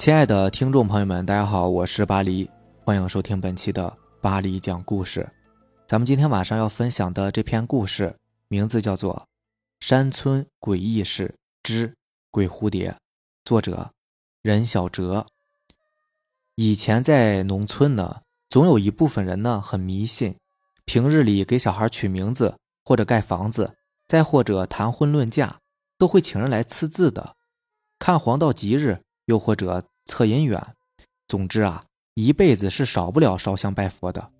亲爱的听众朋友们，大家好，我是巴黎，欢迎收听本期的巴黎讲故事。咱们今天晚上要分享的这篇故事，名字叫做《山村诡异事之鬼蝴蝶》，作者任小哲。以前在农村呢，总有一部分人呢很迷信，平日里给小孩取名字，或者盖房子，再或者谈婚论嫁，都会请人来赐字的，看黄道吉日，又或者。测姻缘，总之啊，一辈子是少不了烧香拜佛的。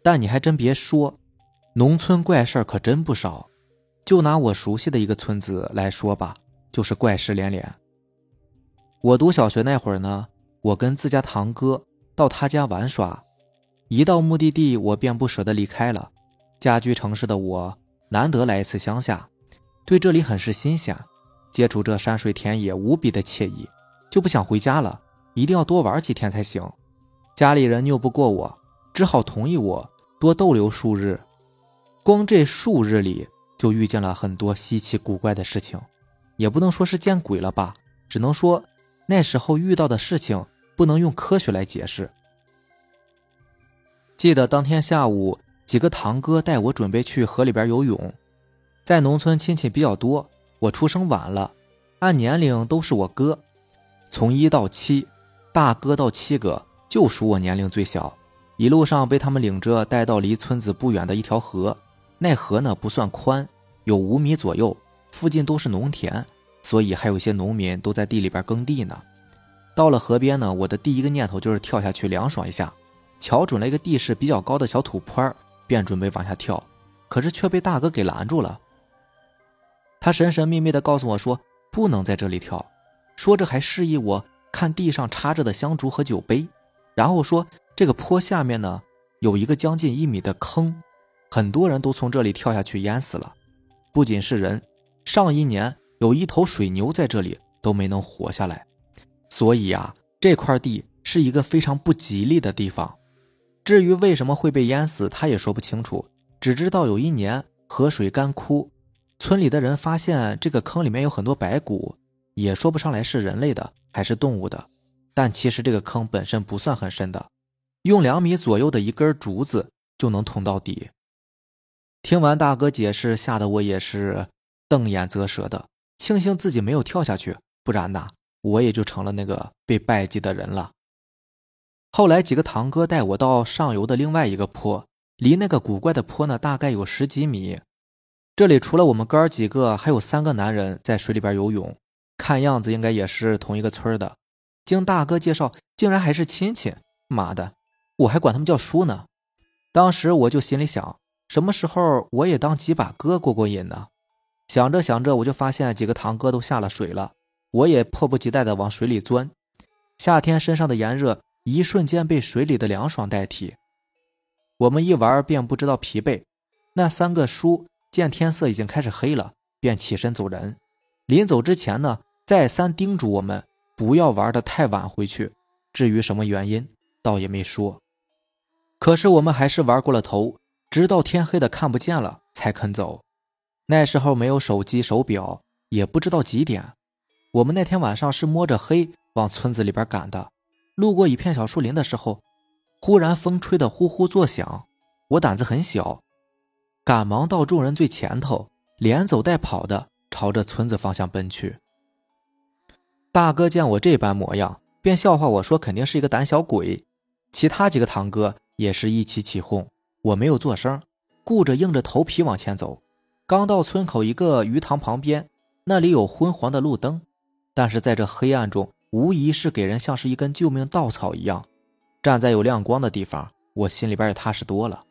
但你还真别说，农村怪事儿可真不少。就拿我熟悉的一个村子来说吧，就是怪事连连。我读小学那会儿呢，我跟自家堂哥到他家玩耍，一到目的地，我便不舍得离开了。家居城市的我，难得来一次乡下，对这里很是新鲜，接触这山水田野，无比的惬意，就不想回家了。一定要多玩几天才行，家里人拗不过我，只好同意我多逗留数日。光这数日里，就遇见了很多稀奇古怪的事情，也不能说是见鬼了吧，只能说那时候遇到的事情不能用科学来解释。记得当天下午，几个堂哥带我准备去河里边游泳，在农村亲戚比较多，我出生晚了，按年龄都是我哥，从一到七。大哥到七哥就属我年龄最小，一路上被他们领着带到离村子不远的一条河，那河呢不算宽，有五米左右，附近都是农田，所以还有些农民都在地里边耕地呢。到了河边呢，我的第一个念头就是跳下去凉爽一下，瞧准了一个地势比较高的小土坡便准备往下跳，可是却被大哥给拦住了。他神神秘秘地告诉我说不能在这里跳，说着还示意我。看地上插着的香烛和酒杯，然后说：“这个坡下面呢，有一个将近一米的坑，很多人都从这里跳下去淹死了。不仅是人，上一年有一头水牛在这里都没能活下来。所以啊，这块地是一个非常不吉利的地方。至于为什么会被淹死，他也说不清楚，只知道有一年河水干枯，村里的人发现这个坑里面有很多白骨，也说不上来是人类的。”还是动物的，但其实这个坑本身不算很深的，用两米左右的一根竹子就能捅到底。听完大哥解释，吓得我也是瞪眼啧舌的，庆幸自己没有跳下去，不然呐，我也就成了那个被拜祭的人了。后来几个堂哥带我到上游的另外一个坡，离那个古怪的坡呢，大概有十几米。这里除了我们哥儿几个，还有三个男人在水里边游泳。看样子应该也是同一个村的，经大哥介绍，竟然还是亲戚。妈的，我还管他们叫叔呢。当时我就心里想，什么时候我也当几把哥过过瘾呢？想着想着，我就发现几个堂哥都下了水了，我也迫不及待地往水里钻。夏天身上的炎热，一瞬间被水里的凉爽代替。我们一玩便不知道疲惫。那三个叔见天色已经开始黑了，便起身走人。临走之前呢。再三叮嘱我们不要玩的太晚回去，至于什么原因，倒也没说。可是我们还是玩过了头，直到天黑的看不见了才肯走。那时候没有手机、手表，也不知道几点。我们那天晚上是摸着黑往村子里边赶的。路过一片小树林的时候，忽然风吹得呼呼作响。我胆子很小，赶忙到众人最前头，连走带跑的朝着村子方向奔去。大哥见我这般模样，便笑话我说：“肯定是一个胆小鬼。”其他几个堂哥也是一起起哄。我没有做声，顾着硬着头皮往前走。刚到村口一个鱼塘旁边，那里有昏黄的路灯，但是在这黑暗中，无疑是给人像是一根救命稻草一样。站在有亮光的地方，我心里边也踏实多了。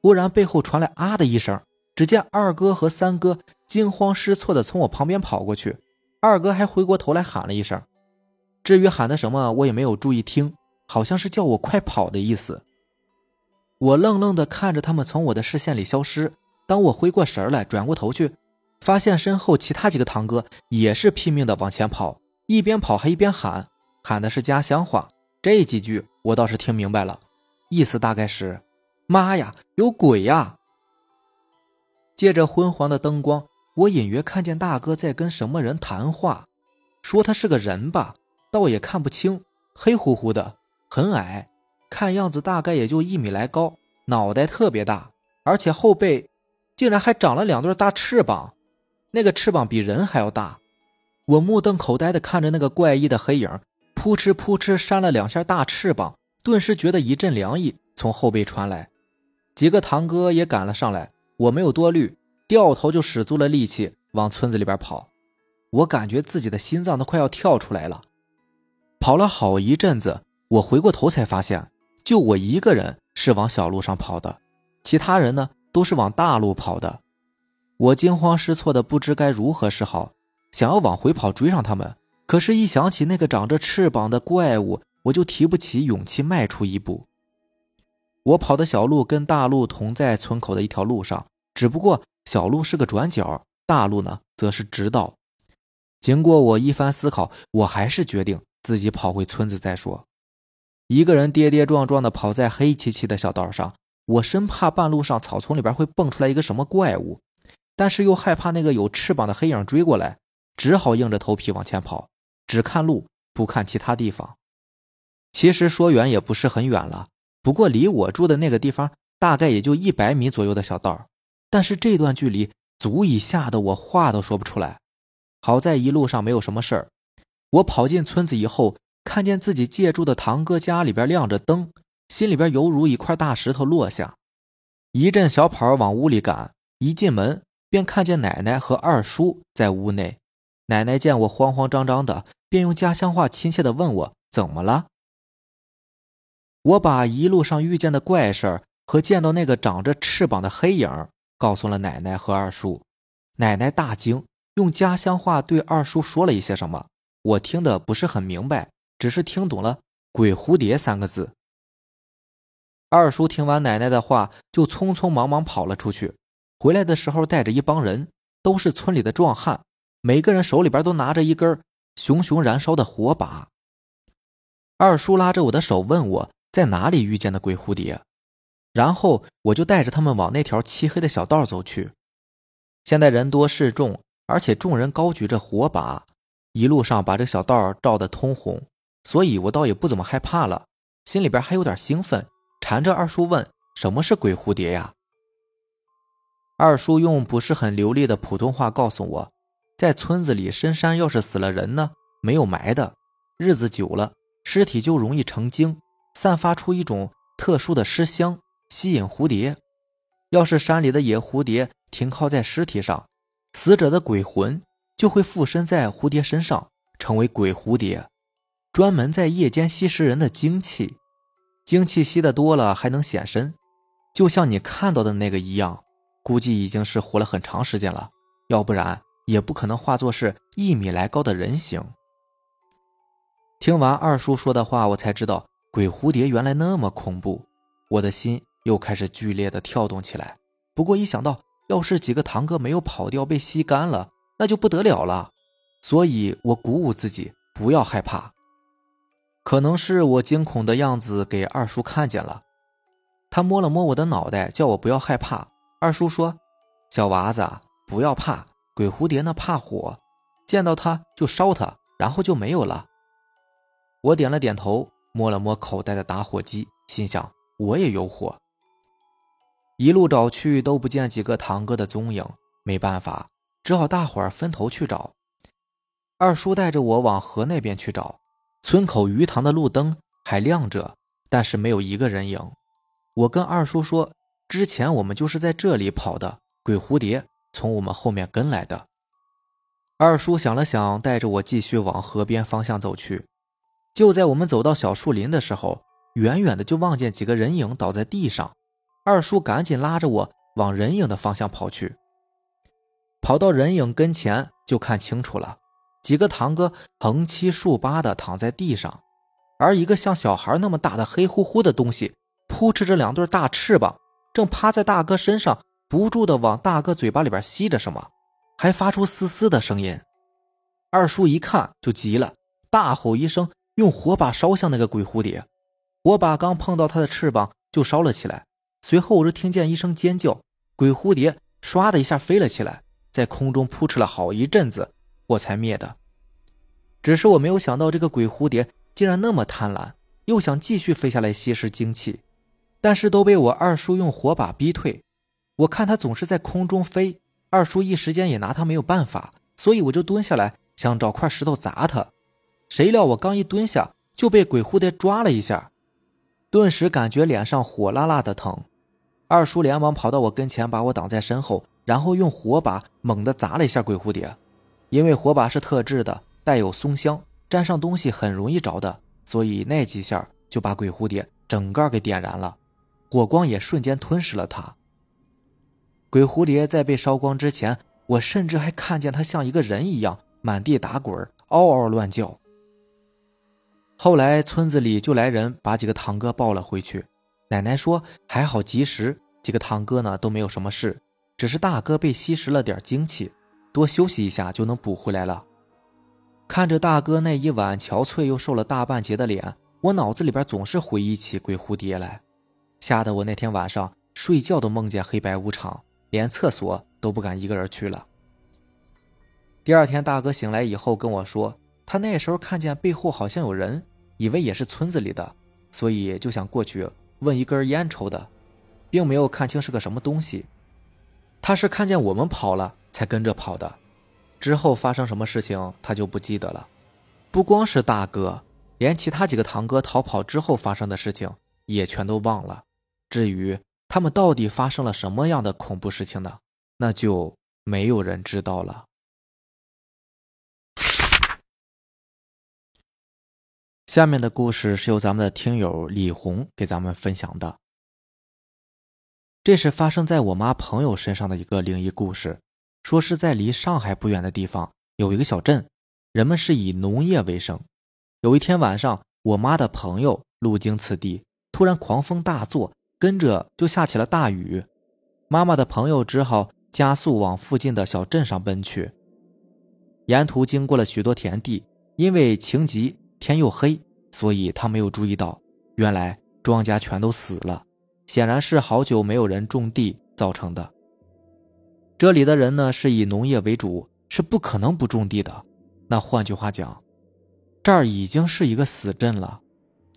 忽然背后传来“啊”的一声，只见二哥和三哥惊慌失措地从我旁边跑过去。二哥还回过头来喊了一声，至于喊的什么，我也没有注意听，好像是叫我快跑的意思。我愣愣地看着他们从我的视线里消失。当我回过神来，转过头去，发现身后其他几个堂哥也是拼命地往前跑，一边跑还一边喊，喊的是家乡话。这几句我倒是听明白了，意思大概是：“妈呀，有鬼呀！”借着昏黄的灯光。我隐约看见大哥在跟什么人谈话，说他是个人吧，倒也看不清，黑乎乎的，很矮，看样子大概也就一米来高，脑袋特别大，而且后背竟然还长了两对大翅膀，那个翅膀比人还要大。我目瞪口呆地看着那个怪异的黑影，扑哧扑哧扇了两下大翅膀，顿时觉得一阵凉意从后背传来。几个堂哥也赶了上来，我没有多虑，掉头就使足了力气往村子里边跑。我感觉自己的心脏都快要跳出来了。跑了好一阵子，我回过头才发现，就我一个人是往小路上跑的，其他人呢都是往大路跑的。我惊慌失措的不知该如何是好。想要往回跑追上他们，可是，一想起那个长着翅膀的怪物，我就提不起勇气迈出一步。我跑的小路跟大路同在村口的一条路上，只不过小路是个转角，大路呢则是直道。经过我一番思考，我还是决定自己跑回村子再说。一个人跌跌撞撞的跑在黑漆漆的小道上，我生怕半路上草丛里边会蹦出来一个什么怪物，但是又害怕那个有翅膀的黑影追过来。只好硬着头皮往前跑，只看路不看其他地方。其实说远也不是很远了，不过离我住的那个地方大概也就一百米左右的小道。但是这段距离足以吓得我话都说不出来。好在一路上没有什么事儿。我跑进村子以后，看见自己借住的堂哥家里边亮着灯，心里边犹如一块大石头落下，一阵小跑往屋里赶。一进门便看见奶奶和二叔在屋内。奶奶见我慌慌张张的，便用家乡话亲切的问我怎么了。我把一路上遇见的怪事儿和见到那个长着翅膀的黑影告诉了奶奶和二叔。奶奶大惊，用家乡话对二叔说了一些什么，我听得不是很明白，只是听懂了“鬼蝴蝶”三个字。二叔听完奶奶的话，就匆匆忙忙跑了出去，回来的时候带着一帮人，都是村里的壮汉。每个人手里边都拿着一根熊熊燃烧的火把。二叔拉着我的手问我在哪里遇见的鬼蝴蝶，然后我就带着他们往那条漆黑的小道走去。现在人多势众，而且众人高举着火把，一路上把这小道照得通红，所以我倒也不怎么害怕了，心里边还有点兴奋，缠着二叔问什么是鬼蝴蝶呀？二叔用不是很流利的普通话告诉我。在村子里，深山要是死了人呢，没有埋的，日子久了，尸体就容易成精，散发出一种特殊的尸香，吸引蝴蝶。要是山里的野蝴蝶停靠在尸体上，死者的鬼魂就会附身在蝴蝶身上，成为鬼蝴蝶，专门在夜间吸食人的精气。精气吸的多了，还能显身，就像你看到的那个一样，估计已经是活了很长时间了，要不然。也不可能化作是一米来高的人形。听完二叔说的话，我才知道鬼蝴蝶原来那么恐怖，我的心又开始剧烈的跳动起来。不过一想到要是几个堂哥没有跑掉被吸干了，那就不得了了，所以我鼓舞自己不要害怕。可能是我惊恐的样子给二叔看见了，他摸了摸我的脑袋，叫我不要害怕。二叔说：“小娃子，不要怕。”鬼蝴蝶呢怕火，见到它就烧它，然后就没有了。我点了点头，摸了摸口袋的打火机，心想我也有火。一路找去都不见几个堂哥的踪影，没办法，只好大伙儿分头去找。二叔带着我往河那边去找，村口鱼塘的路灯还亮着，但是没有一个人影。我跟二叔说，之前我们就是在这里跑的，鬼蝴蝶。从我们后面跟来的二叔想了想，带着我继续往河边方向走去。就在我们走到小树林的时候，远远的就望见几个人影倒在地上。二叔赶紧拉着我往人影的方向跑去。跑到人影跟前，就看清楚了，几个堂哥横七竖八的躺在地上，而一个像小孩那么大的黑乎乎的东西，扑哧着两对大翅膀，正趴在大哥身上。不住的往大哥嘴巴里边吸着什么，还发出嘶嘶的声音。二叔一看就急了，大吼一声，用火把烧向那个鬼蝴蝶。火把刚碰到它的翅膀就烧了起来，随后我就听见一声尖叫，鬼蝴蝶唰的一下飞了起来，在空中扑哧了好一阵子，我才灭的。只是我没有想到这个鬼蝴蝶竟然那么贪婪，又想继续飞下来吸食精气，但是都被我二叔用火把逼退。我看他总是在空中飞，二叔一时间也拿他没有办法，所以我就蹲下来想找块石头砸他。谁料我刚一蹲下，就被鬼蝴蝶抓了一下，顿时感觉脸上火辣辣的疼。二叔连忙跑到我跟前，把我挡在身后，然后用火把猛地砸了一下鬼蝴蝶。因为火把是特制的，带有松香，沾上东西很容易着的，所以那几下就把鬼蝴蝶整个给点燃了，火光也瞬间吞噬了它。鬼蝴蝶在被烧光之前，我甚至还看见它像一个人一样满地打滚，嗷嗷乱叫。后来村子里就来人把几个堂哥抱了回去，奶奶说还好及时，几个堂哥呢都没有什么事，只是大哥被吸食了点精气，多休息一下就能补回来了。看着大哥那一晚憔悴又瘦了大半截的脸，我脑子里边总是回忆起鬼蝴蝶来，吓得我那天晚上睡觉都梦见黑白无常。连厕所都不敢一个人去了。第二天，大哥醒来以后跟我说，他那时候看见背后好像有人，以为也是村子里的，所以就想过去问一根烟抽的，并没有看清是个什么东西。他是看见我们跑了才跟着跑的。之后发生什么事情，他就不记得了。不光是大哥，连其他几个堂哥逃跑之后发生的事情也全都忘了。至于……他们到底发生了什么样的恐怖事情呢？那就没有人知道了。下面的故事是由咱们的听友李红给咱们分享的。这是发生在我妈朋友身上的一个灵异故事，说是在离上海不远的地方有一个小镇，人们是以农业为生。有一天晚上，我妈的朋友路经此地，突然狂风大作。跟着就下起了大雨，妈妈的朋友只好加速往附近的小镇上奔去。沿途经过了许多田地，因为情急天又黑，所以他没有注意到，原来庄稼全都死了，显然是好久没有人种地造成的。这里的人呢是以农业为主，是不可能不种地的。那换句话讲，这儿已经是一个死镇了，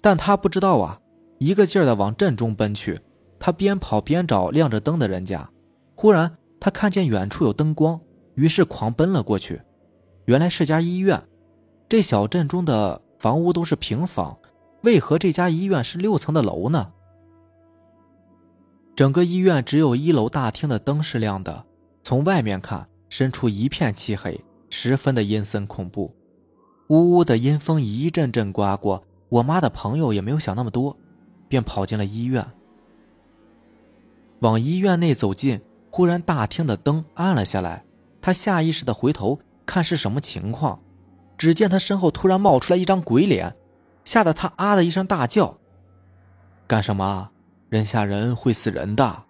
但他不知道啊。一个劲儿的往镇中奔去，他边跑边找亮着灯的人家。忽然，他看见远处有灯光，于是狂奔了过去。原来是家医院。这小镇中的房屋都是平房，为何这家医院是六层的楼呢？整个医院只有一楼大厅的灯是亮的，从外面看，深处一片漆黑，十分的阴森恐怖。呜呜的阴风一阵阵刮过，我妈的朋友也没有想那么多。便跑进了医院，往医院内走近，忽然大厅的灯暗了下来。他下意识的回头看是什么情况，只见他身后突然冒出来一张鬼脸，吓得他啊的一声大叫：“干什么？人吓人会死人的！”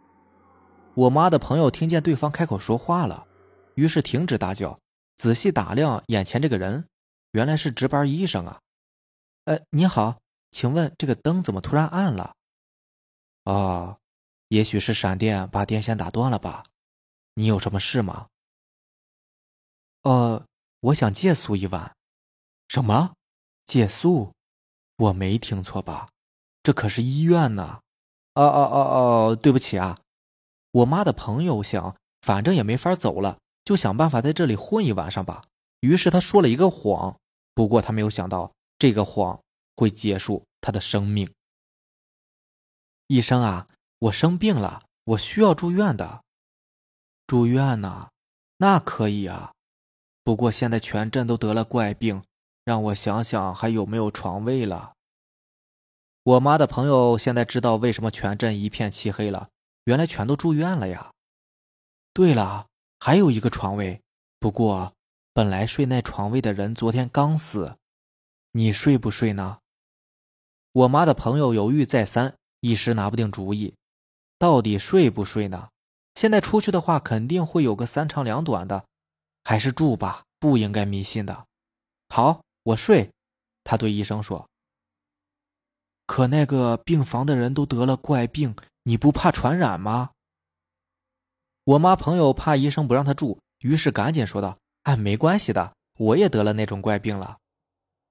我妈的朋友听见对方开口说话了，于是停止大叫，仔细打量眼前这个人，原来是值班医生啊。呃，你好。请问这个灯怎么突然暗了？哦，也许是闪电把电线打断了吧？你有什么事吗？呃，我想借宿一晚。什么？借宿？我没听错吧？这可是医院呢！哦哦哦哦，对不起啊。我妈的朋友想，反正也没法走了，就想办法在这里混一晚上吧。于是他说了一个谎，不过他没有想到这个谎。会结束他的生命。医生啊，我生病了，我需要住院的。住院呢？那可以啊。不过现在全镇都得了怪病，让我想想还有没有床位了。我妈的朋友现在知道为什么全镇一片漆黑了，原来全都住院了呀。对了，还有一个床位，不过本来睡那床位的人昨天刚死，你睡不睡呢？我妈的朋友犹豫再三，一时拿不定主意，到底睡不睡呢？现在出去的话，肯定会有个三长两短的，还是住吧，不应该迷信的。好，我睡。他对医生说：“可那个病房的人都得了怪病，你不怕传染吗？”我妈朋友怕医生不让他住，于是赶紧说道：“哎，没关系的，我也得了那种怪病了。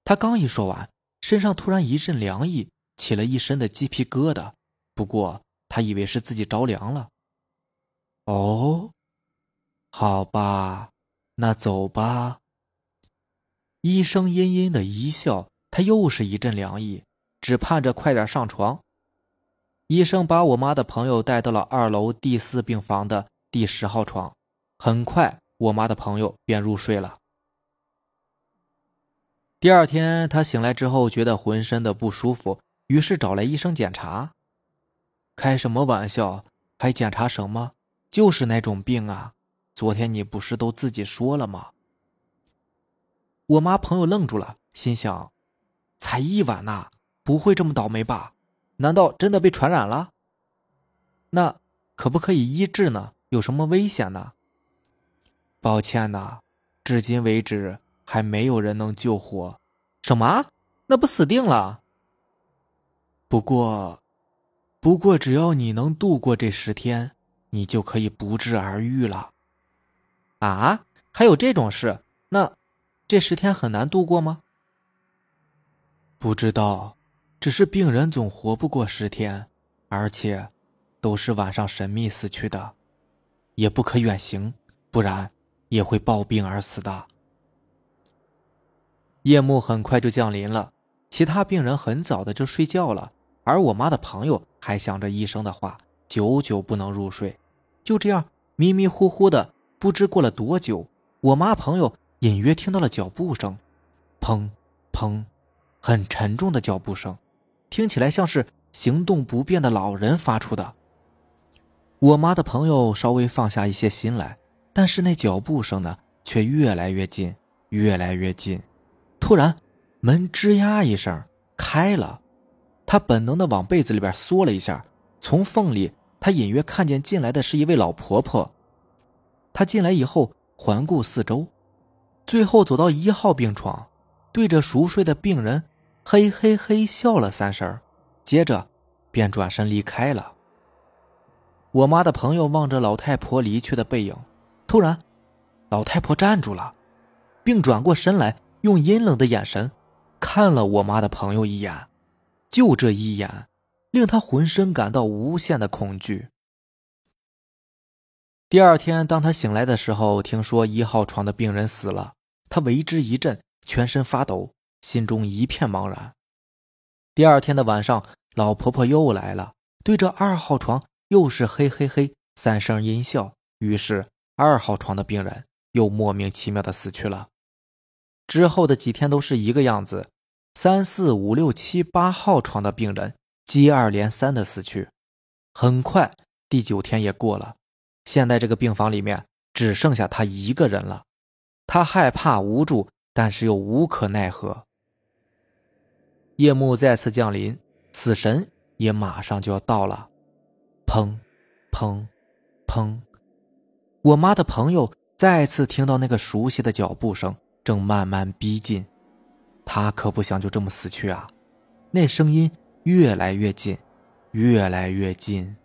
他刚一说完，身上突然一阵凉意，起了一身的鸡皮疙瘩。不过他以为是自己着凉了。哦，好吧，那走吧。医生阴阴的一笑，他又是一阵凉意，只盼着快点上床。医生把我妈的朋友带到了二楼第四病房的第十号床，很快我妈的朋友便入睡了。第二天，他醒来之后觉得浑身的不舒服，于是找来医生检查。开什么玩笑？还检查什么？就是那种病啊！昨天你不是都自己说了吗？我妈朋友愣住了，心想：才一晚呐，不会这么倒霉吧？难道真的被传染了？那可不可以医治呢？有什么危险呢？抱歉呐，至今为止还没有人能救活。什么？那不死定了？不过，不过只要你能度过这十天，你就可以不治而愈了。啊？还有这种事？那这十天很难度过吗？不知道。只是病人总活不过十天，而且都是晚上神秘死去的，也不可远行，不然也会暴病而死的。夜幕很快就降临了，其他病人很早的就睡觉了，而我妈的朋友还想着医生的话，久久不能入睡。就这样迷迷糊糊的，不知过了多久，我妈朋友隐约听到了脚步声，砰砰，很沉重的脚步声。听起来像是行动不便的老人发出的。我妈的朋友稍微放下一些心来，但是那脚步声呢，却越来越近，越来越近。突然，门吱呀一声开了，她本能的往被子里边缩了一下，从缝里，她隐约看见进来的是一位老婆婆。他进来以后，环顾四周，最后走到一号病床，对着熟睡的病人。嘿嘿嘿，笑了三声，接着便转身离开了。我妈的朋友望着老太婆离去的背影，突然，老太婆站住了，并转过身来，用阴冷的眼神看了我妈的朋友一眼。就这一眼，令他浑身感到无限的恐惧。第二天，当他醒来的时候，听说一号床的病人死了，他为之一震，全身发抖。心中一片茫然。第二天的晚上，老婆婆又来了，对着二号床又是嘿嘿嘿三声阴笑。于是，二号床的病人又莫名其妙的死去了。之后的几天都是一个样子，三四五六七八号床的病人接二连三的死去。很快，第九天也过了，现在这个病房里面只剩下他一个人了。他害怕无助，但是又无可奈何。夜幕再次降临，死神也马上就要到了。砰，砰，砰！我妈的朋友再次听到那个熟悉的脚步声正慢慢逼近，他可不想就这么死去啊！那声音越来越近，越来越近。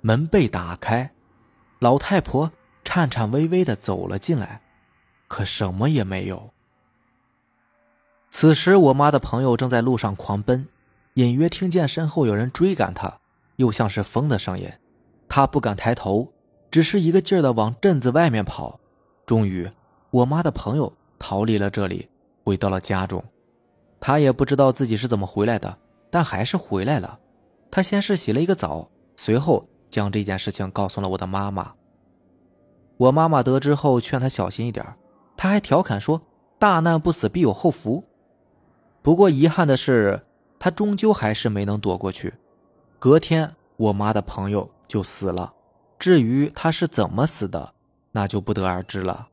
门被打开，老太婆颤颤巍巍的走了进来，可什么也没有。此时，我妈的朋友正在路上狂奔，隐约听见身后有人追赶他，又像是风的声音。他不敢抬头，只是一个劲儿的往镇子外面跑。终于，我妈的朋友逃离了这里，回到了家中。他也不知道自己是怎么回来的，但还是回来了。他先是洗了一个澡，随后将这件事情告诉了我的妈妈。我妈妈得知后，劝他小心一点。他还调侃说：“大难不死，必有后福。”不过遗憾的是，他终究还是没能躲过去。隔天，我妈的朋友就死了。至于他是怎么死的，那就不得而知了。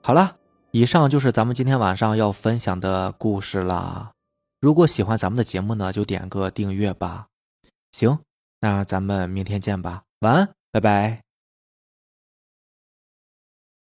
好了，以上就是咱们今天晚上要分享的故事啦。如果喜欢咱们的节目呢，就点个订阅吧。行，那咱们明天见吧。晚安，拜拜。